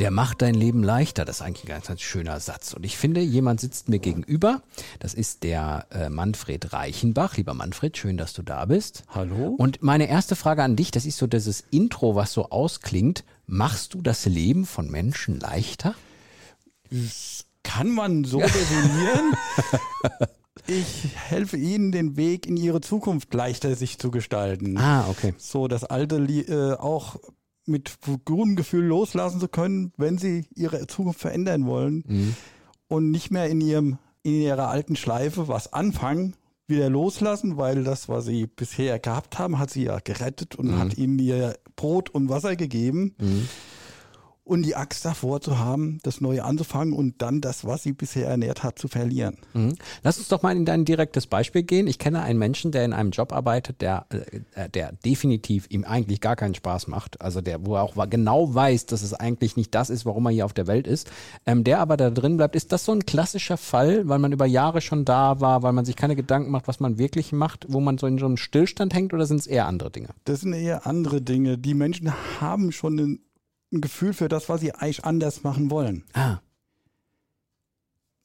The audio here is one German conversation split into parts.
Der macht dein Leben leichter. Das ist eigentlich ein ganz, ganz schöner Satz. Und ich finde, jemand sitzt mir gegenüber. Das ist der äh, Manfred Reichenbach. Lieber Manfred, schön, dass du da bist. Hallo. Und meine erste Frage an dich, das ist so dieses Intro, was so ausklingt. Machst du das Leben von Menschen leichter? Das kann man so definieren. Ich helfe Ihnen, den Weg in Ihre Zukunft leichter sich zu gestalten. Ah, okay. So das alte äh, auch mit gutem Gefühl loslassen zu können, wenn Sie Ihre Zukunft verändern wollen Mhm. und nicht mehr in Ihrem in Ihrer alten Schleife was anfangen, wieder loslassen, weil das, was Sie bisher gehabt haben, hat Sie ja gerettet und hat Ihnen Ihr Brot und Wasser gegeben. Und die Axt davor zu haben, das Neue anzufangen und dann das, was sie bisher ernährt hat, zu verlieren. Mhm. Lass uns doch mal in dein direktes Beispiel gehen. Ich kenne einen Menschen, der in einem Job arbeitet, der, äh, der definitiv ihm eigentlich gar keinen Spaß macht. Also der, wo er auch genau weiß, dass es eigentlich nicht das ist, warum er hier auf der Welt ist. Ähm, der aber da drin bleibt. Ist das so ein klassischer Fall, weil man über Jahre schon da war, weil man sich keine Gedanken macht, was man wirklich macht, wo man so in so einem Stillstand hängt oder sind es eher andere Dinge? Das sind eher andere Dinge. Die Menschen haben schon ein, ein Gefühl für das, was sie eigentlich anders machen wollen. Ah.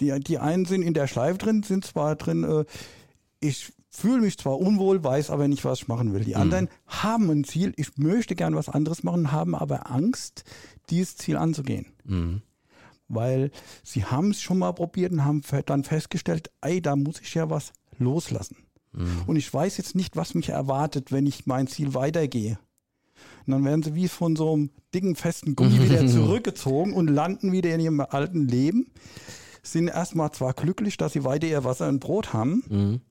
Die, die einen sind in der Schleife drin, sind zwar drin, äh, ich fühle mich zwar unwohl, weiß aber nicht, was ich machen will. Die anderen haben ein Ziel, ich möchte gern was anderes machen, haben aber Angst, dieses Ziel anzugehen. Mhm. Weil sie haben es schon mal probiert und haben dann festgestellt, ey, da muss ich ja was loslassen. Und ich weiß jetzt nicht, was mich erwartet, wenn ich mein Ziel weitergehe. Und dann werden sie wie von so einem dicken, festen Gummi wieder zurückgezogen und landen wieder in ihrem alten Leben. Sind erstmal zwar glücklich, dass sie weiter ihr Wasser und Brot haben,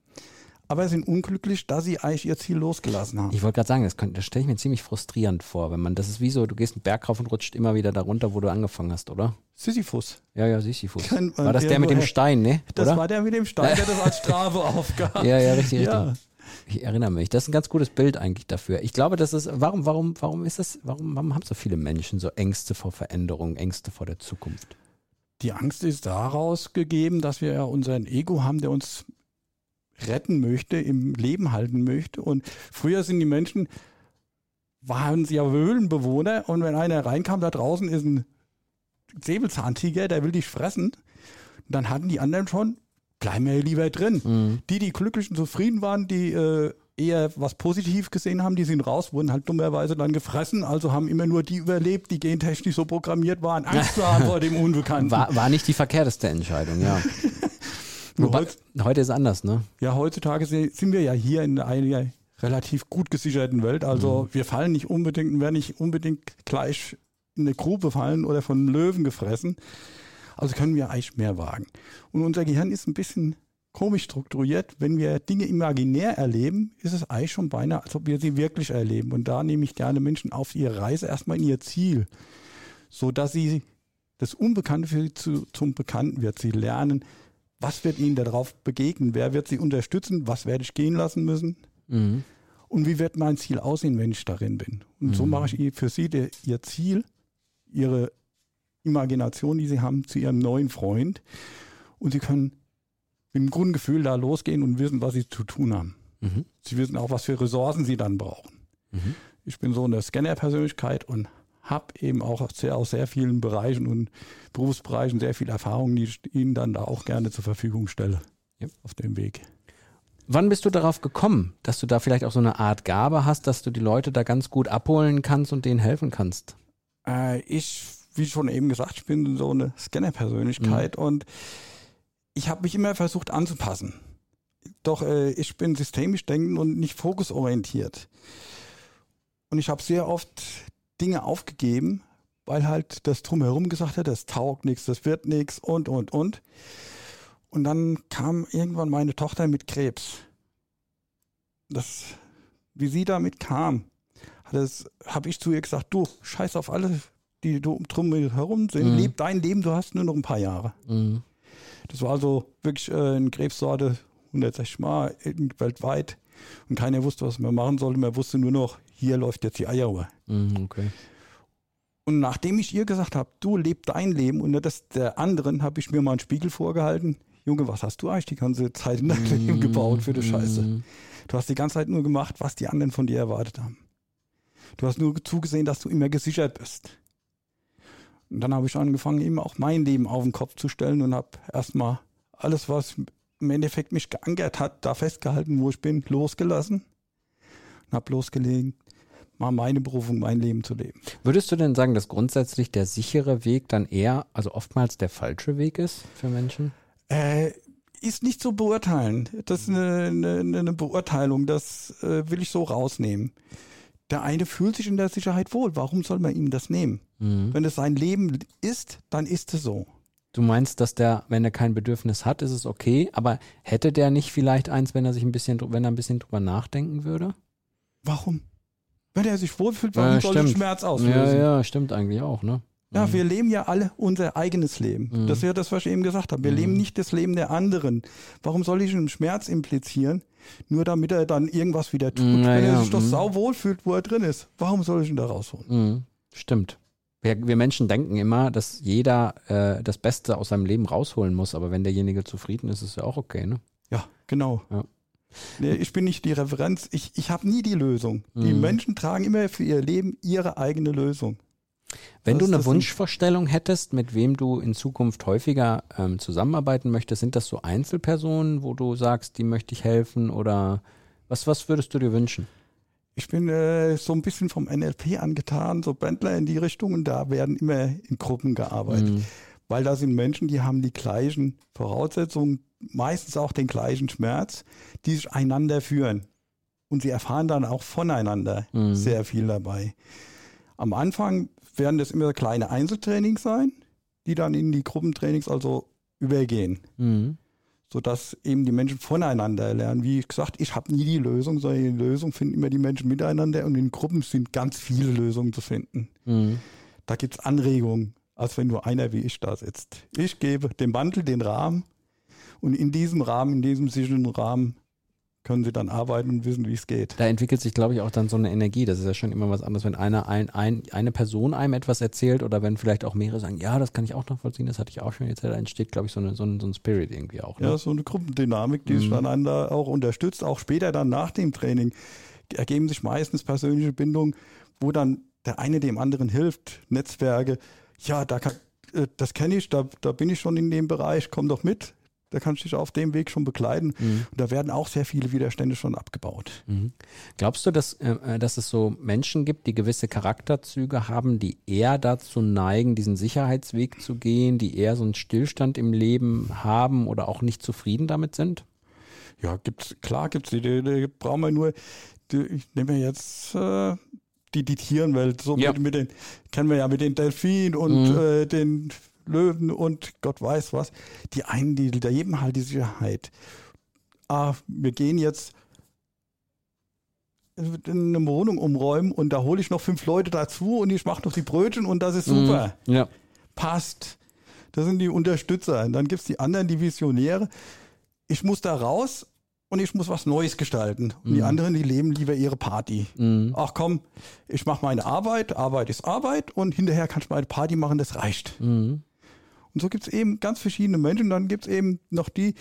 aber sind unglücklich, dass sie eigentlich ihr Ziel losgelassen haben. Ich wollte gerade sagen, das, könnte- das stelle ich mir ziemlich frustrierend vor, wenn man, das ist wie so, du gehst einen Berg rauf und rutscht immer wieder darunter, wo du angefangen hast, oder? Sisyphus. Ja, ja, Sisyphus. War das der mit dem. Stein, ne? Das oder? war der mit dem Stein, der das als Strafe aufgab. Ja, ja, richtig, Ja. richtig. Ich erinnere mich. Das ist ein ganz gutes Bild eigentlich dafür. Ich glaube, das ist, warum, warum, warum ist das, warum, warum haben so viele Menschen so Ängste vor Veränderung, Ängste vor der Zukunft? Die Angst ist daraus gegeben, dass wir ja unseren Ego haben, der uns retten möchte, im Leben halten möchte. Und früher sind die Menschen, waren sie ja Höhlenbewohner und wenn einer reinkam, da draußen ist ein Säbelzahntiger, der will dich fressen, dann hatten die anderen schon, bleiben wir lieber drin. Die, die glücklich und zufrieden waren, die äh, eher was positiv gesehen haben, die sind raus, wurden halt dummerweise dann gefressen, also haben immer nur die überlebt, die gentechnisch so programmiert waren, Angst zu haben vor dem Unbekannten. War, war nicht die verkehrteste Entscheidung, ja. Wobei, heute ist anders, ne? Ja, heutzutage sind wir ja hier in einer relativ gut gesicherten Welt. Also wir fallen nicht unbedingt und werden nicht unbedingt gleich in eine Grube fallen oder von einem Löwen gefressen. Also können wir eigentlich mehr wagen. Und unser Gehirn ist ein bisschen komisch strukturiert. Wenn wir Dinge imaginär erleben, ist es eigentlich schon beinahe, als ob wir sie wirklich erleben. Und da nehme ich gerne Menschen auf ihre Reise erstmal in ihr Ziel, so dass sie das Unbekannte für sie zu, zum Bekannten wird. Sie lernen, was wird ihnen darauf begegnen, wer wird sie unterstützen, was werde ich gehen lassen müssen Mhm. und wie wird mein Ziel aussehen, wenn ich darin bin. Und so mache ich für sie der, ihr Ziel, ihre Imagination, die sie haben, zu ihrem neuen Freund und sie können mit dem Grundgefühl da losgehen und wissen, was sie zu tun haben. Mhm. Sie wissen auch, was für Ressourcen sie dann brauchen. Mhm. Ich bin so eine Scanner-Persönlichkeit und habe eben auch aus sehr, aus sehr vielen Bereichen und Berufsbereichen sehr viel Erfahrung, die ich Ihnen dann da auch gerne zur Verfügung stelle Ja. auf dem Weg. Wann bist du darauf gekommen, dass du da vielleicht auch so eine Art Gabe hast, dass du die Leute da ganz gut abholen kannst und denen helfen kannst? Äh, ich, wie schon eben gesagt, ich bin so eine Scanner-Persönlichkeit und ich habe mich immer versucht anzupassen. Doch äh, ich bin systemisch denkend und nicht fokusorientiert. Und ich habe sehr oft Dinge aufgegeben, weil halt das Drumherum gesagt hat, das taugt nichts, das wird nichts und, und, und. Und dann kam irgendwann meine Tochter mit Krebs. Das, wie sie damit kam, habe ich zu ihr gesagt, du, scheiß auf alle, die du drum herum sind, Mhm. leb dein Leben, du hast nur noch ein paar Jahre. Mhm. Das war also wirklich äh, eine Krebssorte, 160 Mal weltweit. Und keiner wusste, was man machen sollte. Man wusste nur noch, hier läuft jetzt die Eieruhr. Mhm, okay. Und nachdem ich ihr gesagt habe, du leb dein Leben und nicht das der anderen, habe ich mir mal einen Spiegel vorgehalten. Junge, was hast du eigentlich die ganze Zeit in deinem Leben gebaut für die Scheiße? Mhm. Du hast die ganze Zeit nur gemacht, was die anderen von dir erwartet haben. Du hast nur zugesehen, dass du immer gesichert bist. Und dann habe ich angefangen, eben auch mein Leben auf den Kopf zu stellen und habe erstmal alles, was im Endeffekt mich geankert hat, da festgehalten, wo ich bin, losgelassen und habe losgelegt, mal meine Berufung, mein Leben zu leben. Würdest du denn sagen, dass grundsätzlich der sichere Weg dann eher, also oftmals der falsche Weg ist für Menschen? Äh, ist nicht zu beurteilen. Das ist eine, eine, eine Beurteilung, das äh, will ich so rausnehmen. Der eine fühlt sich in der Sicherheit wohl. Warum soll man ihm das nehmen? Mhm. Wenn es sein Leben ist, dann ist es so. Du meinst, dass der, wenn er kein Bedürfnis hat, ist es okay, aber hätte der nicht vielleicht eins, wenn er sich ein bisschen, wenn er ein bisschen drüber nachdenken würde? Warum? Wenn er sich wohlfühlt, warum Ja, soll er stimmt. Schmerz auslösen? Ja, ja, stimmt eigentlich auch, ne? Wir leben ja alle unser eigenes Leben. Mhm. Das ist ja das, was ich eben gesagt habe. Wir Mhm. leben nicht das Leben der anderen. Warum soll ich einen Schmerz implizieren, nur damit er dann irgendwas wieder tut? Mhm, ja, Wenn er ja, sich doch mhm. sau wohlfühlt, wo er drin ist, warum soll ich ihn da rausholen? Mhm. Stimmt. Wir, wir Menschen denken immer, dass jeder äh, das Beste aus seinem Leben rausholen muss, aber wenn derjenige zufrieden ist, ist es ja auch okay, ne? Ja, genau. Ja. Nee, ich bin nicht die Referenz. Ich, ich habe nie die Lösung. Die Mhm. Menschen tragen immer für ihr Leben ihre eigene Lösung. Wenn Das du eine Wunschvorstellung hättest, mit wem du in Zukunft häufiger ähm, zusammenarbeiten möchtest, sind das so Einzelpersonen, wo du sagst, die möchte ich helfen oder was, was würdest du dir wünschen? Ich bin äh, so ein bisschen vom NLP angetan, so Bändler in die Richtung und da werden immer in Gruppen gearbeitet. Mhm. Weil da sind Menschen, die haben die gleichen Voraussetzungen, meistens auch den gleichen Schmerz, die sich einander führen. Und sie erfahren dann auch voneinander Mhm. sehr viel dabei. Am Anfang werden das immer kleine Einzeltrainings sein, die dann in die Gruppentrainings also übergehen, Mhm. sodass eben die Menschen voneinander lernen. Wie gesagt, ich habe nie die Lösung, sondern die Lösung finden immer die Menschen miteinander und in Gruppen sind ganz viele Lösungen zu finden. Mhm. Da gibt's Anregungen, als wenn nur einer wie ich da sitzt. Ich gebe dem Wandel den Rahmen und in diesem Rahmen, in diesem sicheren Rahmen können sie dann arbeiten und wissen, wie es geht. Da entwickelt sich, glaube ich, auch dann so eine Energie. Das ist ja schon immer was anderes, wenn einer ein, ein, eine Person einem etwas erzählt oder wenn vielleicht auch mehrere sagen, ja, das kann ich auch nachvollziehen, das hatte ich auch schon jetzt. Da entsteht, glaube ich, so, eine, so, ein, so ein Spirit irgendwie auch. Ne? Ja, so eine Gruppendynamik, die sich Mhm. einander auch unterstützt. Auch später dann nach dem Training ergeben sich meistens persönliche Bindungen, wo dann der eine dem anderen hilft. Netzwerke, ja, da kann, äh, das kenne ich, da, da bin ich schon in dem Bereich, komm doch mit. Da kannst du dich auf dem Weg schon begleiten. Mhm. Und da werden auch sehr viele Widerstände schon abgebaut. Mhm. Glaubst du, dass, äh, dass es so Menschen gibt, die gewisse Charakterzüge haben, die eher dazu neigen, diesen Sicherheitsweg zu gehen, die eher so einen Stillstand im Leben haben oder auch nicht zufrieden damit sind? Ja, gibt's, klar gibt's die, die, die brauchen wir nur, die, ich nehme jetzt äh, die, die Tierenwelt, so Ja. mit, mit den, kennen wir ja mit den Delfinen und Mhm. äh, den Löwen und Gott weiß was. Die einen, die, die erleben halt die Sicherheit. Ah, wir gehen jetzt in eine Wohnung umräumen und da hole ich noch fünf Leute dazu und ich mache noch die Brötchen und das ist super Mhm. Ja. passt. Das sind die Unterstützer. Und dann gibt's die anderen, die Visionäre. Ich muss da raus und ich muss was Neues gestalten. Und die Mhm. anderen, die leben lieber ihre Party. Mhm. Ach komm, ich mache meine Arbeit, Arbeit ist Arbeit und hinterher kann ich meine Party machen, das reicht. Mhm. Und so gibt's eben ganz verschiedene Menschen. Dann gibt's eben noch die,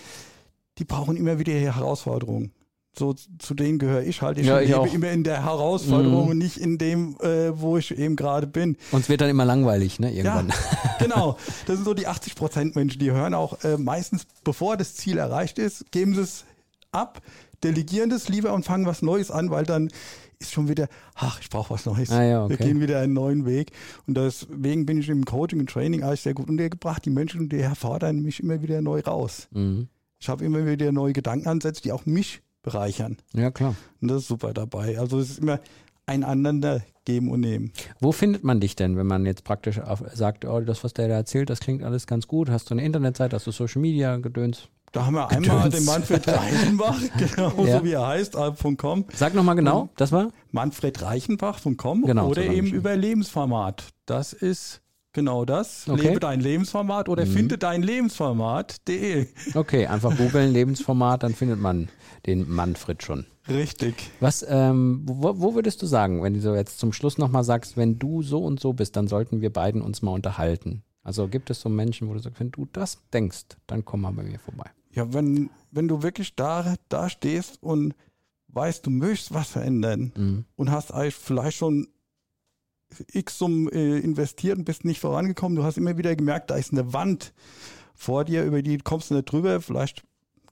die brauchen immer wieder Herausforderungen. So zu denen gehöre ich halt. Ich Ja, ich lebe immer in der Herausforderung Mhm. und nicht in dem, äh, wo ich eben gerade bin. Uns wird dann immer langweilig, ne? Irgendwann. Ja, genau. Das sind so die 80 Prozent Menschen, die hören auch äh, meistens, bevor das Ziel erreicht ist, geben sie es ab, delegieren das lieber und fangen was Neues an, weil dann ist schon wieder, ach, ich brauche was Neues. Ah ja, Wir okay. gehen wieder einen neuen Weg. Und deswegen bin ich im Coaching und Training eigentlich sehr gut untergebracht. Die Menschen, die fordern mich immer wieder neu raus. Mhm. Ich habe immer wieder neue Gedankenansätze, die auch mich bereichern. Ja, klar. Und das ist super dabei. Also es ist immer einander geben und nehmen. Wo findet man dich denn, wenn man jetzt praktisch sagt, oh, das, was der da erzählt, das klingt alles ganz gut? Hast du eine Internetseite, hast du Social Media, Gedöns? Da haben wir einmal Gedöns. den Manfred Reichenbach, genau Ja. so wie er heißt, äh, Sag nochmal genau, das war? manfredreichenbach.com Genau, oder so eben über Lebensformat. Das ist Genau das. Okay. Lebe dein Lebensformat oder Mhm. finde dein Lebensformat.de. Okay, einfach googeln, Lebensformat, dann findet man den Manfred schon. Richtig. Was, ähm, wo, wo würdest du sagen, wenn du so jetzt zum Schluss nochmal sagst, wenn du so und so bist, dann sollten wir beiden uns mal unterhalten? Also gibt es so Menschen, wo du sagst, wenn du das denkst, dann komm mal bei mir vorbei. Ja, wenn, wenn du wirklich da, da stehst und weißt, du möchtest was verändern Mhm. und hast eigentlich vielleicht schon X Summen äh, investiert und bist nicht vorangekommen, du hast immer wieder gemerkt, da ist eine Wand vor dir, über die kommst du nicht drüber, vielleicht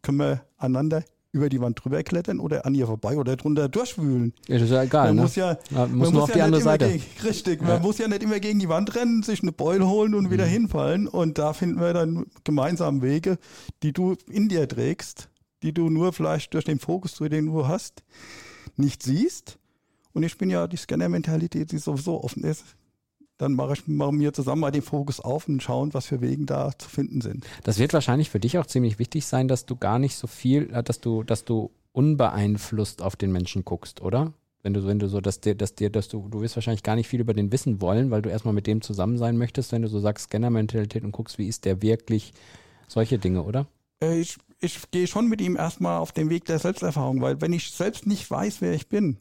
können wir einander über die Wand drüber klettern oder an ihr vorbei oder drunter durchwühlen. Ja, ist ja egal, Man ne? muss ja, Ja, muss man nur muss auf ja die andere nicht immer Seite. Gegen, richtig, Ja. man muss ja nicht immer gegen die Wand rennen, sich eine Beule holen und wieder Mhm. hinfallen. Und da finden wir dann gemeinsam Wege, die du in dir trägst, die du nur vielleicht durch den Fokus, den du hast, nicht siehst. Und ich bin ja die Scanner-Mentalität, die sowieso offen ist. Dann mache ich machen wir zusammen mal den Fokus auf und schauen, was für Wegen da zu finden sind. Das wird wahrscheinlich für dich auch ziemlich wichtig sein, dass du gar nicht so viel, äh, dass du, dass du unbeeinflusst auf den Menschen guckst, oder? Wenn du, wenn du so, dass dir, dass dir, dass du, du wirst wahrscheinlich gar nicht viel über den wissen wollen, weil du erstmal mit dem zusammen sein möchtest, wenn du so sagst Scanner-Mentalität und guckst, wie ist der wirklich, solche Dinge, oder? Äh, Ich, ich gehe schon mit ihm erstmal auf den Weg der Selbsterfahrung, weil wenn ich selbst nicht weiß, wer ich bin,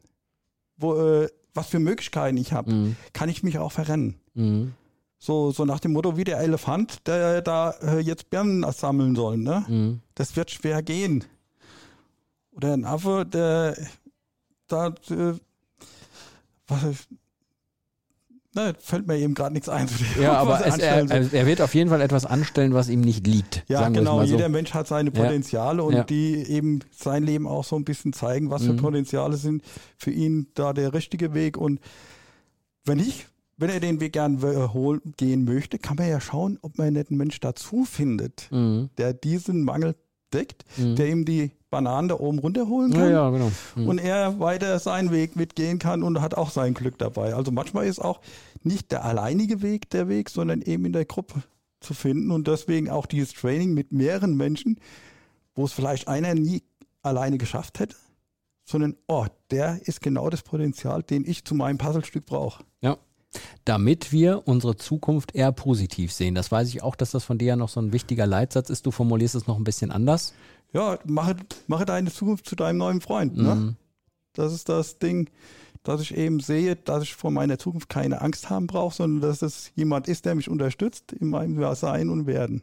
wo, äh, was für Möglichkeiten ich habe, Mhm. kann ich mich auch verrennen. Mhm. So, so nach dem Motto wie der Elefant, der da äh, jetzt Birnen sammeln soll. Ne? Mhm. Das wird schwer gehen. Oder ein Affe, der da äh, was ne, fällt mir eben gerade nichts ein. Ja, aber es, er, er wird auf jeden Fall etwas anstellen, was ihm nicht liegt. Ja, genau. mal so. Jeder Mensch hat seine Ja. Potenziale und Ja. die eben sein Leben auch so ein bisschen zeigen, was für Mhm. Potenziale sind für ihn da der richtige Weg. Und wenn ich, wenn er den Weg gern äh, gehen möchte, kann man ja schauen, ob man nicht einen Mensch dazu findet, Mhm. der diesen Mangel deckt, Mhm. der ihm die Bananen da oben runterholen kann. Ja, ja, genau. Mhm. Und er weiter seinen Weg mitgehen kann und hat auch sein Glück dabei. Also manchmal ist auch nicht der alleinige Weg der Weg, sondern eben in der Gruppe zu finden und deswegen auch dieses Training mit mehreren Menschen, wo es vielleicht einer nie alleine geschafft hätte, sondern oh, der ist genau das Potenzial, den ich zu meinem Puzzlestück brauche. Ja. Damit wir unsere Zukunft eher positiv sehen. Das weiß ich auch, dass das von dir ja noch so ein wichtiger Leitsatz ist. Du formulierst es noch ein bisschen anders. Ja, mache, mache deine Zukunft zu deinem neuen Freund. Ne? Mhm. Das ist das Ding, dass ich eben sehe, dass ich vor meiner Zukunft keine Angst haben brauche, sondern dass es jemand ist, der mich unterstützt in meinem Sein und Werden.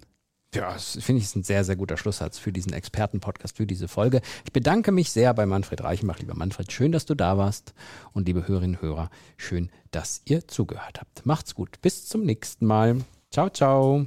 Ja, das finde ich ist ein sehr, sehr guter Schlusssatz für diesen Expertenpodcast, für diese Folge. Ich bedanke mich sehr bei Manfred Reichenbach. Lieber Manfred, schön, dass du da warst. Und liebe Hörerinnen und Hörer, schön, dass ihr zugehört habt. Macht's gut. Bis zum nächsten Mal. Ciao, ciao.